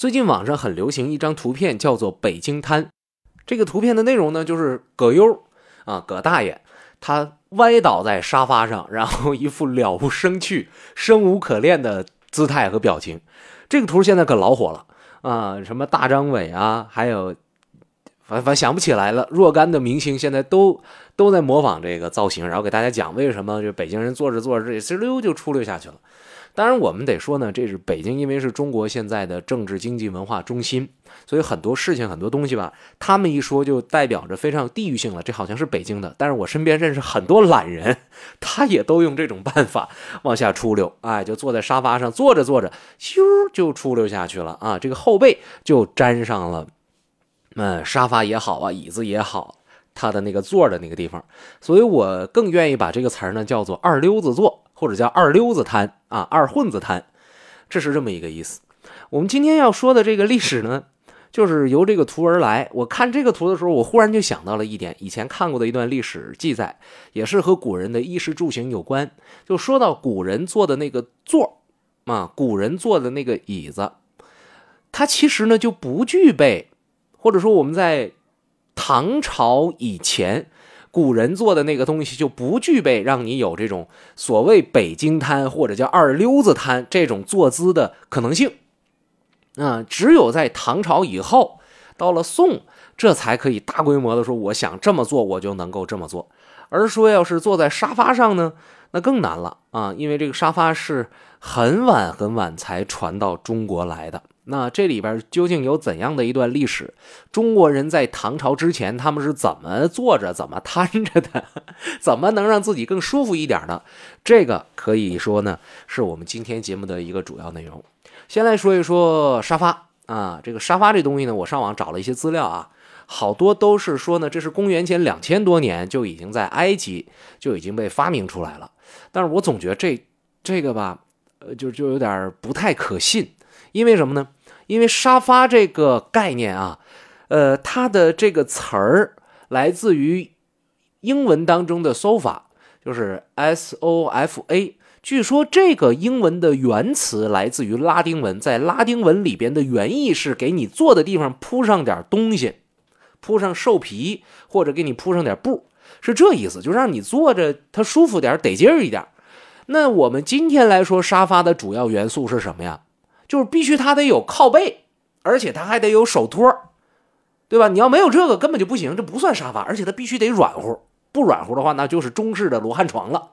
最近网上很流行一张图片，叫做“北京瘫”。这个图片的内容呢，就是葛优啊，葛大爷，他歪倒在沙发上，然后一副了无生趣、生无可恋的姿态和表情。这个图现在可老火了啊，什么大张伟啊，还有反反想不起来了，若干的明星现在都都在模仿这个造型，然后给大家讲为什么就北京人坐着坐着，这哧溜就出溜下去了。当然，我们得说呢，这是北京，因为是中国现在的政治、经济、文化中心，所以很多事情、很多东西吧，他们一说就代表着非常有地域性了。这好像是北京的，但是我身边认识很多懒人，他也都用这种办法往下出溜，哎，就坐在沙发上坐着坐着，咻就出溜下去了啊，这个后背就粘上了，嗯，沙发也好啊，椅子也好，他的那个坐的那个地方，所以我更愿意把这个词呢叫做二溜子坐。或者叫二溜子摊啊，二混子摊，这是这么一个意思。我们今天要说的这个历史呢，就是由这个图而来。我看这个图的时候，我忽然就想到了一点，以前看过的一段历史记载，也是和古人的衣食住行有关。就说到古人坐的那个座啊，古人坐的那个椅子，它其实呢就不具备，或者说我们在唐朝以前。古人做的那个东西就不具备让你有这种所谓北京瘫或者叫二溜子瘫这种坐姿的可能性，啊，只有在唐朝以后，到了宋，这才可以大规模的说，我想这么做，我就能够这么做。而说要是坐在沙发上呢，那更难了啊，因为这个沙发是很晚很晚才传到中国来的。那这里边究竟有怎样的一段历史？中国人在唐朝之前，他们是怎么坐着、怎么瘫着的？怎么能让自己更舒服一点呢？这个可以说呢，是我们今天节目的一个主要内容。先来说一说沙发啊，这个沙发这东西呢，我上网找了一些资料啊，好多都是说呢，这是公元前两千多年就已经在埃及就已经被发明出来了。但是我总觉得这这个吧，呃，就就有点不太可信，因为什么呢？因为沙发这个概念啊，呃，它的这个词儿来自于英文当中的 sofa，就是 S O F A。据说这个英文的原词来自于拉丁文，在拉丁文里边的原意是给你坐的地方铺上点东西，铺上兽皮或者给你铺上点布，是这意思，就让你坐着它舒服点，得劲儿一点。那我们今天来说，沙发的主要元素是什么呀？就是必须它得有靠背，而且它还得有手托，对吧？你要没有这个根本就不行，这不算沙发，而且它必须得软乎，不软乎的话那就是中式的罗汉床了。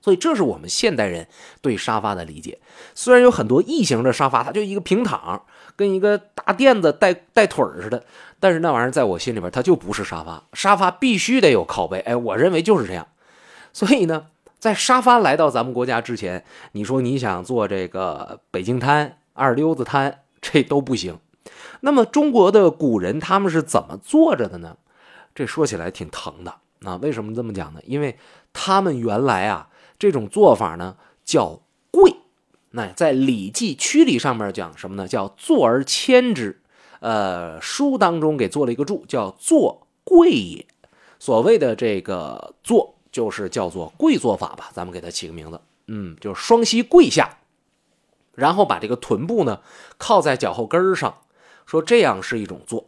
所以这是我们现代人对沙发的理解。虽然有很多异形的沙发，它就一个平躺，跟一个大垫子带带腿似的，但是那玩意儿在我心里边它就不是沙发，沙发必须得有靠背。哎，我认为就是这样。所以呢。在沙发来到咱们国家之前，你说你想做这个北京瘫、二溜子瘫，这都不行。那么中国的古人他们是怎么坐着的呢？这说起来挺疼的啊！为什么这么讲呢？因为他们原来啊这种做法呢叫跪。那在《礼记·曲礼》上面讲什么呢？叫坐而谦之。呃，书当中给做了一个注，叫坐跪也。所谓的这个坐。就是叫做跪坐法吧，咱们给它起个名字，嗯，就是双膝跪下，然后把这个臀部呢靠在脚后跟上，说这样是一种坐。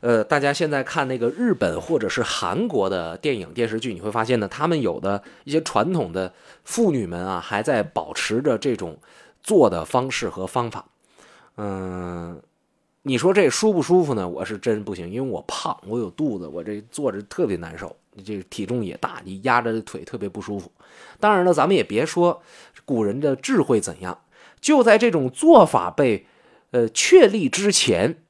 呃，大家现在看那个日本或者是韩国的电影电视剧，你会发现呢，他们有的一些传统的妇女们啊，还在保持着这种坐的方式和方法。嗯，你说这舒不舒服呢？我是真不行，因为我胖，我有肚子，我这坐着特别难受。这个体重也大，你压着腿特别不舒服。当然了，咱们也别说古人的智慧怎样，就在这种做法被呃确立之前，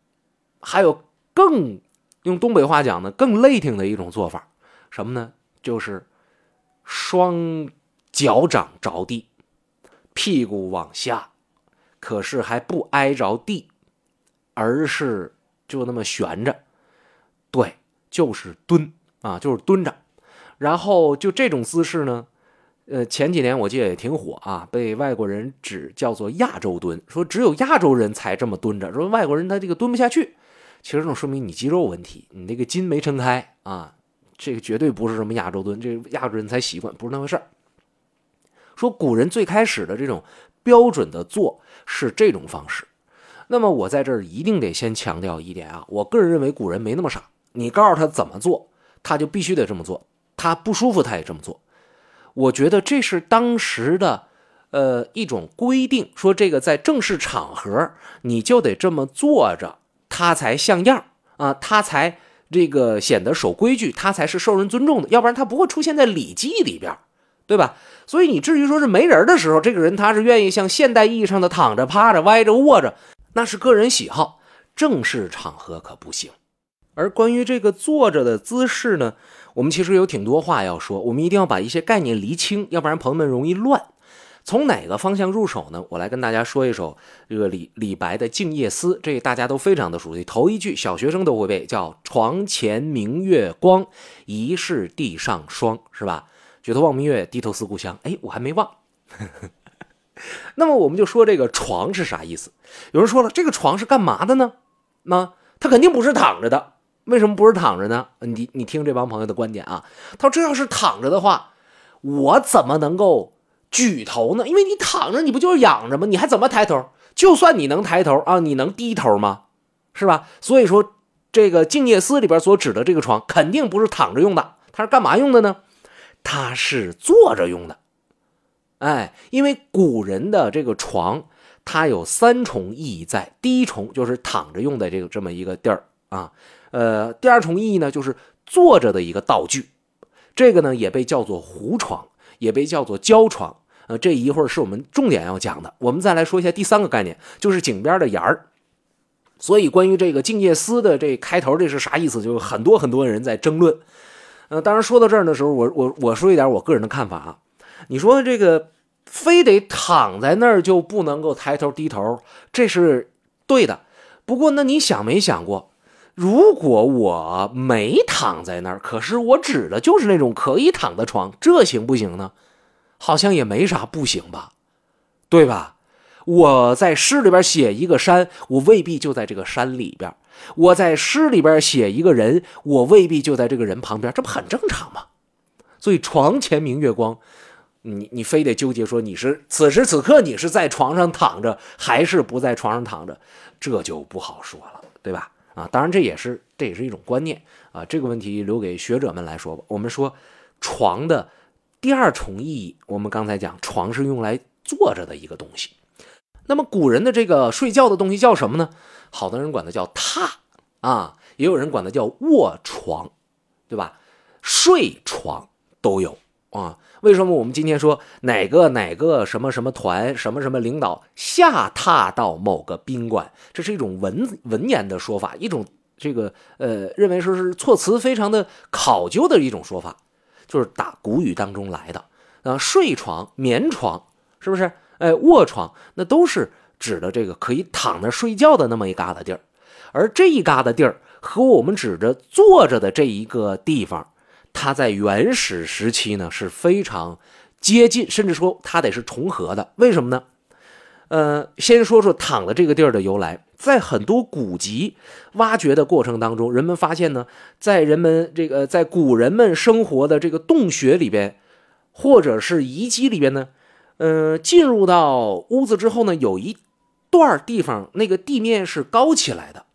还有更用东北话讲呢，更累挺的一种做法，什么呢？就是双脚掌着地，屁股往下，可是还不挨着地，而是就那么悬着，对，就是蹲。啊，就是蹲着，然后就这种姿势呢，呃，前几年我记得也挺火啊，被外国人指叫做亚洲蹲，说只有亚洲人才这么蹲着，说外国人他这个蹲不下去，其实这种说明你肌肉问题，你那个筋没撑开啊，这个绝对不是什么亚洲蹲，这个亚洲人才习惯，不是那回事儿。说古人最开始的这种标准的坐是这种方式，那么我在这儿一定得先强调一点啊，我个人认为古人没那么傻，你告诉他怎么做，他就必须得这么做，他不舒服他也这么做。我觉得这是当时的，呃，一种规定，说这个在正式场合你就得这么坐着，他才像样啊，他才这个显得守规矩，他才是受人尊重的，要不然他不会出现在《礼记》里边，对吧？所以你至于说是没人的时候，这个人他是愿意像现代意义上的躺着、趴着、歪着、卧着。那是个人喜好，正式场合可不行。而关于这个坐着的姿势呢，我们其实有挺多话要说，我们一定要把一些概念厘清，要不然朋友们容易乱。从哪个方向入手呢？我来跟大家说一首这个李李白的《静夜思》，这大家都非常的熟悉。头一句小学生都会背，叫“床前明月光，疑是地上霜”，是吧？举头望明月，低头思故乡。哎，我还没忘。那么我们就说这个床是啥意思？有人说了，这个床是干嘛的呢？那它肯定不是躺着的。为什么不是躺着呢？你你听这帮朋友的观点啊。他说这要是躺着的话，我怎么能够举头呢？因为你躺着，你不就是仰着吗？你还怎么抬头？就算你能抬头啊，你能低头吗？是吧？所以说，这个《静夜思》里边所指的这个床，肯定不是躺着用的。它是干嘛用的呢？它是坐着用的。哎，因为古人的这个床，它有三重意义在。第一重就是躺着用的这个这么一个地儿啊，呃，第二重意义呢就是坐着的一个道具，这个呢也被叫做胡床，也被叫做胶床。呃，这一会儿是我们重点要讲的。我们再来说一下第三个概念，就是井边的沿儿。所以关于这个《静夜思》的这开头，这是啥意思？就是很多很多人在争论。呃，当然说到这儿的时候，我我我说一点我个人的看法啊。你说这个非得躺在那儿就不能够抬头低头，这是对的。不过，那你想没想过，如果我没躺在那儿，可是我指的就是那种可以躺的床，这行不行呢？好像也没啥不行吧，对吧？我在诗里边写一个山，我未必就在这个山里边；我在诗里边写一个人，我未必就在这个人旁边，这不很正常吗？所以，床前明月光。你你非得纠结说你是此时此刻你是在床上躺着还是不在床上躺着，这就不好说了，对吧？啊，当然这也是这也是一种观念啊，这个问题留给学者们来说吧。我们说床的第二重意义，我们刚才讲床是用来坐着的一个东西。那么古人的这个睡觉的东西叫什么呢？好多人管它叫榻啊，也有人管它叫卧床，对吧？睡床都有啊。为什么我们今天说哪个哪个什么什么团什么什么领导下榻到某个宾馆？这是一种文文言的说法，一种这个呃认为说是措辞非常的考究的一种说法，就是打古语当中来的啊。睡床、眠床是不是？哎，卧床那都是指的这个可以躺着睡觉的那么一疙瘩地儿，而这一疙瘩地儿和我们指着坐着的这一个地方。它在原始时期呢是非常接近，甚至说它得是重合的。为什么呢？呃，先说说躺的这个地儿的由来。在很多古籍挖掘的过程当中，人们发现呢，在人们这个在古人们生活的这个洞穴里边，或者是遗迹里边呢，呃，进入到屋子之后呢，有一段地方那个地面是高起来的。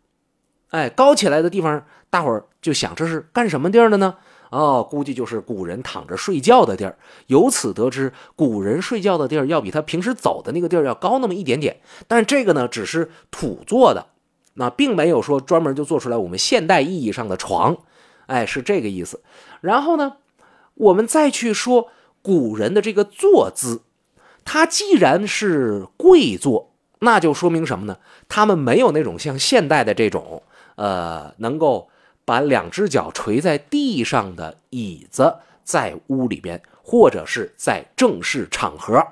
哎，高起来的地方，大伙儿就想这是干什么地儿的呢？哦，估计就是古人躺着睡觉的地儿。由此得知，古人睡觉的地儿要比他平时走的那个地儿要高那么一点点。但这个呢，只是土做的，那并没有说专门就做出来我们现代意义上的床。哎，是这个意思。然后呢，我们再去说古人的这个坐姿，他既然是跪坐，那就说明什么呢？他们没有那种像现代的这种，呃，能够。把两只脚垂在地上的椅子，在屋里边，或者是在正式场合。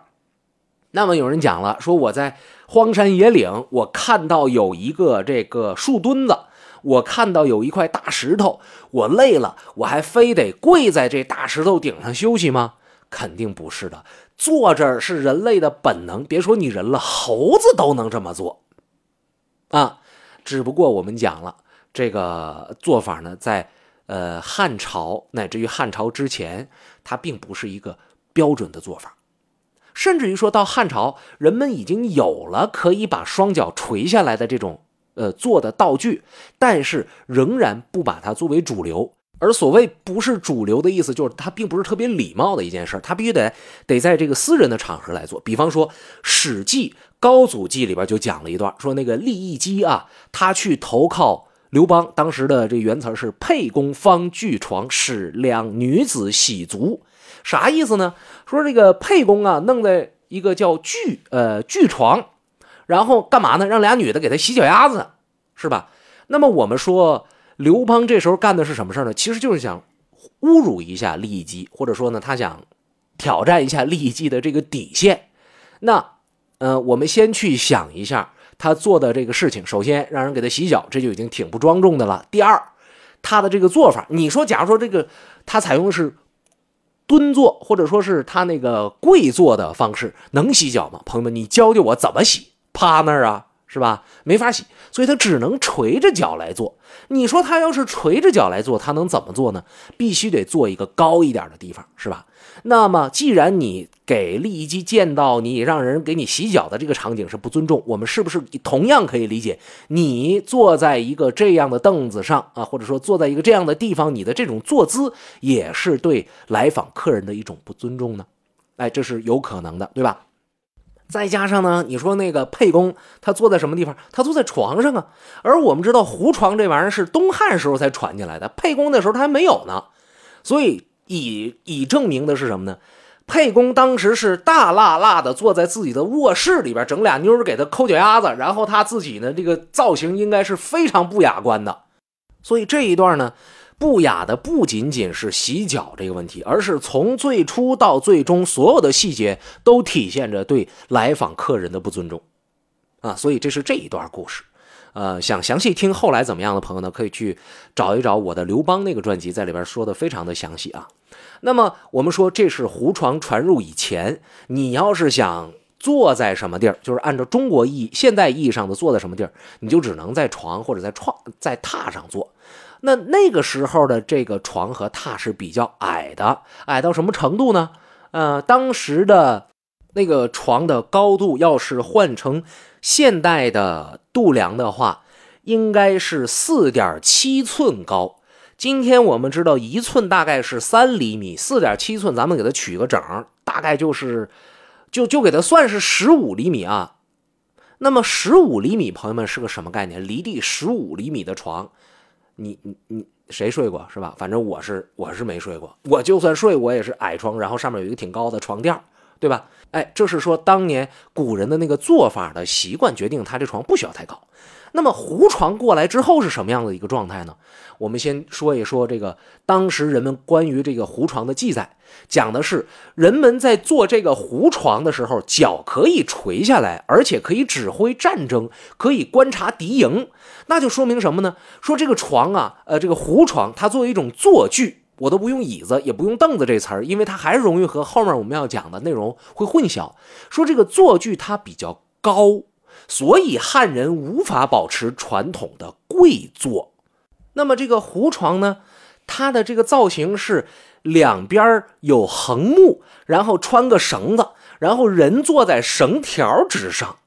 那么有人讲了，说我在荒山野岭，我看到有一个这个树墩子，我看到有一块大石头，我累了，我还非得跪在这大石头顶上休息吗？肯定不是的，坐着是人类的本能。别说你人了，猴子都能这么做啊。只不过我们讲了。这个做法呢，在呃汉朝乃至于汉朝之前，它并不是一个标准的做法。甚至于说到汉朝，人们已经有了可以把双脚垂下来的这种呃做的道具，但是仍然不把它作为主流。而所谓不是主流的意思，就是它并不是特别礼貌的一件事它必须得得在这个私人的场合来做。比方说，《史记·高祖记》里边就讲了一段，说那个利益姬啊，他去投靠刘邦，当时的这原词是“沛公方具床，使两女子洗足”，啥意思呢？说这个沛公啊，弄在一个叫具呃具床，然后干嘛呢？让俩女的给他洗脚丫子，是吧？那么我们说。刘邦这时候干的是什么事呢？其实就是想侮辱一下利益，或者说呢，他想挑战一下利益姬的这个底线。那，呃，我们先去想一下他做的这个事情。首先，让人给他洗脚，这就已经挺不庄重的了。第二，他的这个做法，你说，假如说这个他采用的是蹲坐，或者说是他那个跪坐的方式，能洗脚吗？朋友们，你教教我怎么洗？趴那儿啊？是吧？没法洗，所以他只能垂着脚来做。你说他要是垂着脚来做，他能怎么做呢？必须得做一个高一点的地方，是吧？那么，既然你给利益姬见到你让人给你洗脚的这个场景是不尊重，我们是不是同样可以理解，你坐在一个这样的凳子上啊，或者说坐在一个这样的地方，你的这种坐姿也是对来访客人的一种不尊重呢？哎，这是有可能的，对吧？再加上呢，你说那个沛公他坐在什么地方？他坐在床上啊。而我们知道胡床这玩意儿是东汉时候才传进来的，沛公那时候他还没有呢。所以以以证明的是什么呢？沛公当时是大辣辣的坐在自己的卧室里边，整俩妞给他抠脚丫子，然后他自己呢这个造型应该是非常不雅观的。所以这一段呢。不雅的不仅仅是洗脚这个问题，而是从最初到最终，所有的细节都体现着对来访客人的不尊重，啊，所以这是这一段故事。呃，想详细听后来怎么样的朋友呢，可以去找一找我的刘邦那个专辑，在里边说的非常的详细啊。那么我们说这是胡床传入以前，你要是想坐在什么地儿，就是按照中国意义现代意义上的坐在什么地儿，你就只能在床或者在床在榻上坐。那那个时候的这个床和榻是比较矮的，矮到什么程度呢？呃，当时的那个床的高度，要是换成现代的度量的话，应该是四点七寸高。今天我们知道一寸大概是三厘米，四点七寸，咱们给它取个整，大概就是就就给它算是十五厘米啊。那么十五厘米，朋友们是个什么概念？离地十五厘米的床。你你你谁睡过是吧？反正我是我是没睡过，我就算睡，我也是矮床，然后上面有一个挺高的床垫，对吧？哎，这是说当年古人的那个做法的习惯决定，他这床不需要太高。那么胡床过来之后是什么样的一个状态呢？我们先说一说这个当时人们关于这个胡床的记载，讲的是人们在做这个胡床的时候，脚可以垂下来，而且可以指挥战争，可以观察敌营。那就说明什么呢？说这个床啊，呃，这个胡床它作为一种坐具，我都不用椅子，也不用凳子这词儿，因为它还是容易和后面我们要讲的内容会混淆。说这个坐具它比较高。所以汉人无法保持传统的跪坐。那么这个胡床呢，它的这个造型是两边有横木，然后穿个绳子，然后人坐在绳条之上。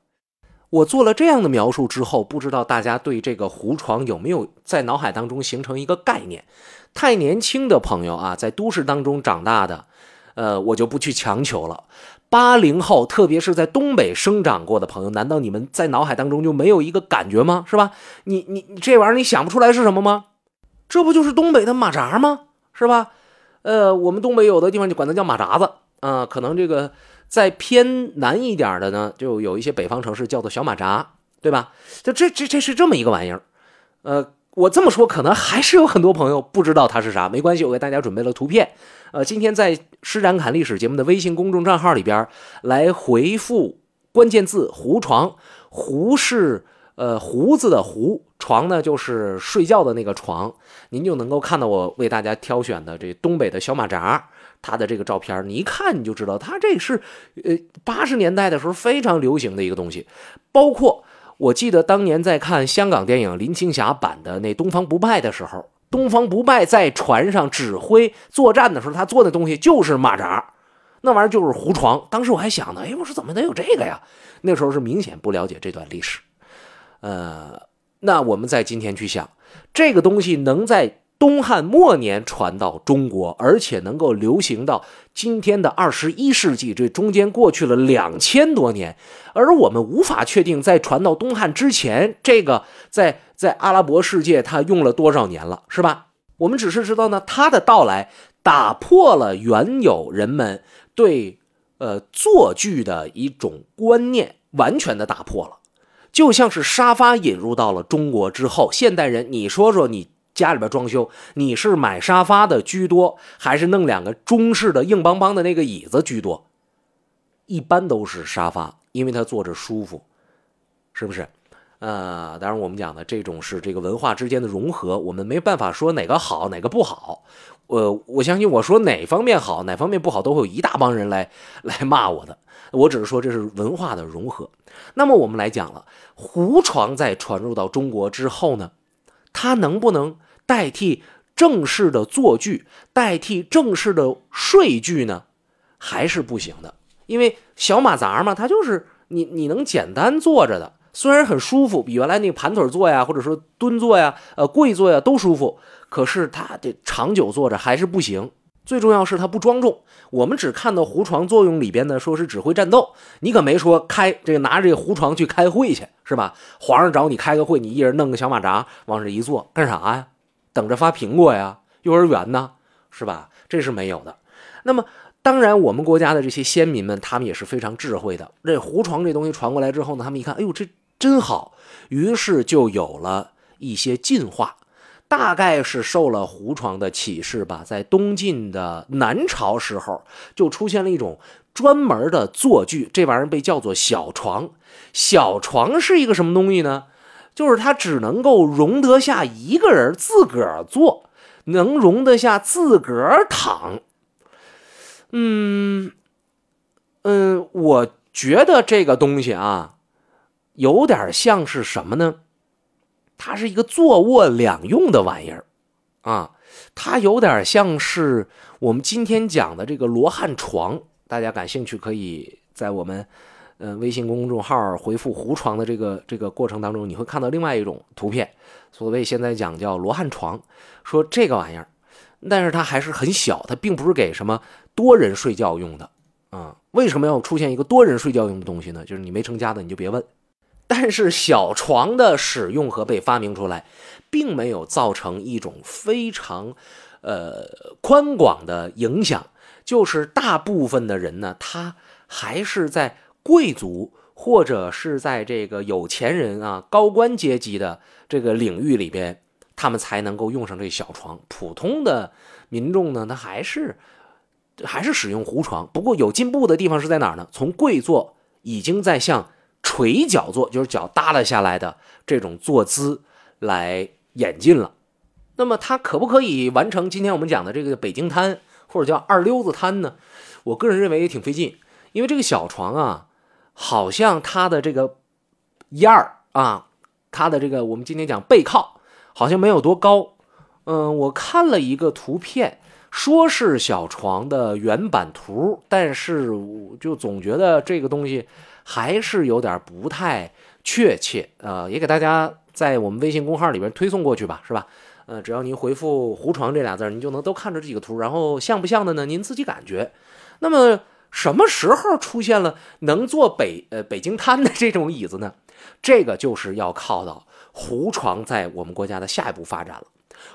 我做了这样的描述之后，不知道大家对这个胡床有没有在脑海当中形成一个概念？太年轻的朋友啊，在都市当中长大的，呃，我就不去强求了。八零后，特别是在东北生长过的朋友，难道你们在脑海当中就没有一个感觉吗？是吧？你你这玩意儿你想不出来是什么吗？这不就是东北的马扎吗？是吧？呃，我们东北有的地方就管它叫马扎子啊，可能这个在偏南一点的呢，就有一些北方城市叫做小马扎，对吧？就这这这是这么一个玩意儿，呃。我这么说，可能还是有很多朋友不知道它是啥。没关系，我给大家准备了图片。呃，今天在施展侃历史节目的微信公众账号里边来回复关键字“胡床”，胡是呃胡子的胡，床呢就是睡觉的那个床，您就能够看到我为大家挑选的这东北的小马扎，它的这个照片，你一看你就知道，它这是呃八十年代的时候非常流行的一个东西，包括。我记得当年在看香港电影林青霞版的那《东方不败》的时候，东方不败在船上指挥作战的时候，他做的东西就是马扎。那玩意儿就是胡床。当时我还想呢，哎，我说怎么能有这个呀？那时候是明显不了解这段历史。呃，那我们在今天去想，这个东西能在东汉末年传到中国，而且能够流行到今天的二十一世纪，这中间过去了两千多年，而我们无法确定在传到东汉之前，这个在在阿拉伯世界它用了多少年了，是吧？我们只是知道呢，它的到来打破了原有人们对呃坐具的一种观念，完全的打破了。就像是沙发引入到了中国之后，现代人，你说说你家里边装修，你是买沙发的居多，还是弄两个中式的硬邦邦的那个椅子居多？一般都是沙发，因为它坐着舒服，是不是？呃，当然我们讲的这种是这个文化之间的融合，我们没办法说哪个好哪个不好。呃，我相信我说哪方面好哪方面不好，都会有一大帮人来来骂我的。我只是说这是文化的融合。那么我们来讲了，胡床在传入到中国之后呢，它能不能代替正式的坐具，代替正式的睡具呢？还是不行的，因为小马扎嘛，它就是你你能简单坐着的，虽然很舒服，比原来那个盘腿坐呀，或者说蹲坐呀，呃跪坐呀都舒服，可是它这长久坐着还是不行。最重要是它不庄重，我们只看到胡床作用里边呢，说是指挥战斗，你可没说开这个拿着这个胡床去开会去，是吧？皇上找你开个会，你一人弄个小马扎往这一坐，干啥呀？等着发苹果呀？幼儿园呢？是吧？这是没有的。那么，当然我们国家的这些先民们，他们也是非常智慧的。这胡床这东西传过来之后呢，他们一看，哎呦，这真好，于是就有了一些进化。大概是受了胡床的启示吧，在东晋的南朝时候，就出现了一种专门的坐具，这玩意儿被叫做小床。小床是一个什么东西呢？就是它只能够容得下一个人自个儿坐，能容得下自个儿躺。嗯嗯，我觉得这个东西啊，有点像是什么呢？它是一个坐卧两用的玩意儿，啊，它有点像是我们今天讲的这个罗汉床。大家感兴趣，可以在我们呃微信公众号回复“胡床”的这个这个过程当中，你会看到另外一种图片。所谓现在讲叫罗汉床，说这个玩意儿，但是它还是很小，它并不是给什么多人睡觉用的啊。为什么要出现一个多人睡觉用的东西呢？就是你没成家的，你就别问。但是小床的使用和被发明出来，并没有造成一种非常，呃宽广的影响。就是大部分的人呢，他还是在贵族或者是在这个有钱人啊、高官阶级的这个领域里边，他们才能够用上这小床。普通的民众呢，他还是还是使用胡床。不过有进步的地方是在哪儿呢？从跪坐已经在向。垂脚坐就是脚耷拉下来的这种坐姿来演进了，那么它可不可以完成今天我们讲的这个北京瘫或者叫二溜子瘫呢？我个人认为也挺费劲，因为这个小床啊，好像它的这个一二啊，它的这个我们今天讲背靠好像没有多高。嗯，我看了一个图片，说是小床的原版图，但是就总觉得这个东西。还是有点不太确切，呃，也给大家在我们微信公号里边推送过去吧，是吧？呃，只要您回复“胡床”这俩字，您就能都看着这几个图，然后像不像的呢？您自己感觉。那么什么时候出现了能坐北呃北京滩的这种椅子呢？这个就是要靠到胡床在我们国家的下一步发展了。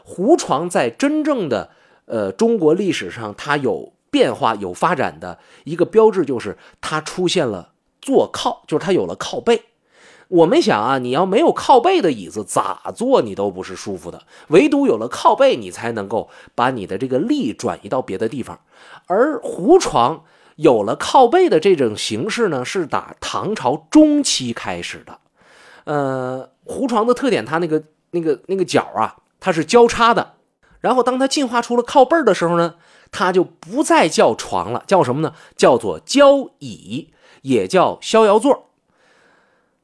胡床在真正的呃中国历史上，它有变化有发展的一个标志，就是它出现了。坐靠就是它有了靠背，我们想啊，你要没有靠背的椅子咋坐你都不是舒服的，唯独有了靠背，你才能够把你的这个力转移到别的地方。而胡床有了靠背的这种形式呢，是打唐朝中期开始的。呃，胡床的特点，它那个那个那个角啊，它是交叉的。然后当它进化出了靠背的时候呢，它就不再叫床了，叫什么呢？叫做交椅。也叫逍遥座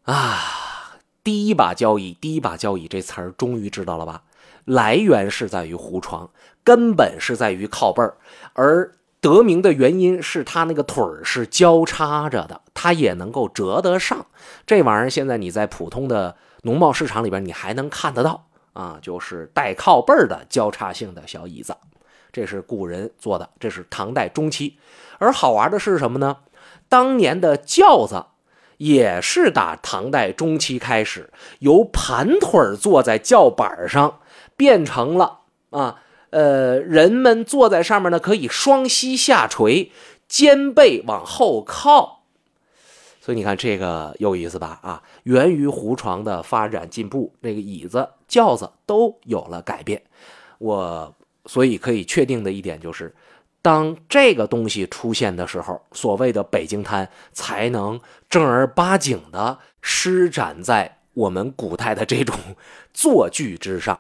啊，第一把交椅，第一把交椅这词儿终于知道了吧？来源是在于胡床，根本是在于靠背儿，而得名的原因是它那个腿儿是交叉着的，它也能够折得上。这玩意儿现在你在普通的农贸市场里边你还能看得到啊，就是带靠背的交叉性的小椅子。这是古人做的，这是唐代中期。而好玩的是什么呢？当年的轿子也是打唐代中期开始，由盘腿坐在轿板上，变成了啊，呃，人们坐在上面呢，可以双膝下垂，肩背往后靠。所以你看这个有意思吧？啊，源于胡床的发展进步，那个椅子、轿子都有了改变。我。所以可以确定的一点就是，当这个东西出现的时候，所谓的北京滩才能正儿八经的施展在我们古代的这种坐具之上。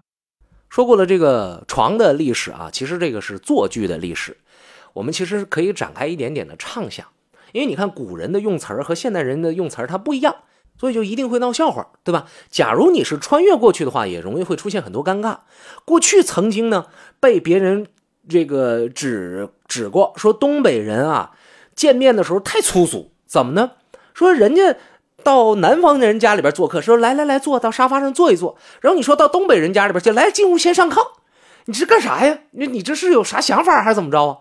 说过了这个床的历史啊，其实这个是坐具的历史。我们其实可以展开一点点的畅想，因为你看古人的用词儿和现代人的用词儿它不一样。所以就一定会闹笑话，对吧？假如你是穿越过去的话，也容易会出现很多尴尬。过去曾经呢，被别人这个指指过，说东北人啊，见面的时候太粗俗。怎么呢？说人家到南方的人家里边做客，说来来来，坐到沙发上坐一坐。然后你说到东北人家里边去，来进屋先上炕，你这干啥呀？你你这是有啥想法还是怎么着啊？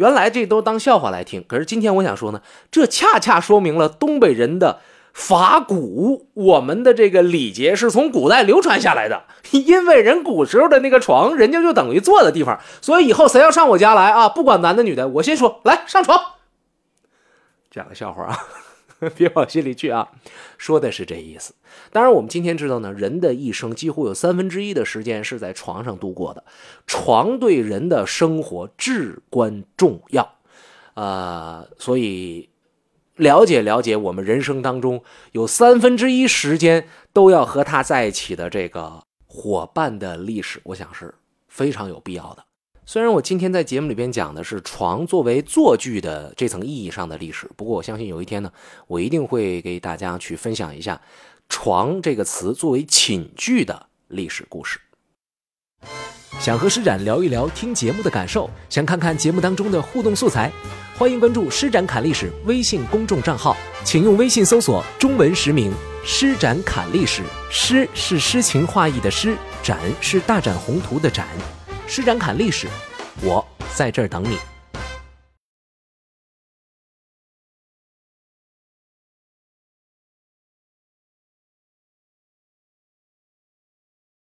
原来这都当笑话来听。可是今天我想说呢，这恰恰说明了东北人的。法古，我们的这个礼节是从古代流传下来的，因为人古时候的那个床，人家就等于坐的地方，所以以后谁要上我家来啊，不管男的女的，我先说来上床。讲个笑话啊，别往心里去啊，说的是这意思。当然，我们今天知道呢，人的一生几乎有三分之一的时间是在床上度过的，床对人的生活至关重要，呃，所以。了解了解，我们人生当中有三分之一时间都要和他在一起的这个伙伴的历史，我想是非常有必要的。虽然我今天在节目里边讲的是床作为坐具的这层意义上的历史，不过我相信有一天呢，我一定会给大家去分享一下床这个词作为寝具的历史故事。想和施展聊一聊听节目的感受，想看看节目当中的互动素材。欢迎关注“施展侃历史”微信公众账号，请用微信搜索中文实名“施展侃历史”。诗是诗情画意的诗，展是大展宏图的展。施展侃历史，我在这儿等你。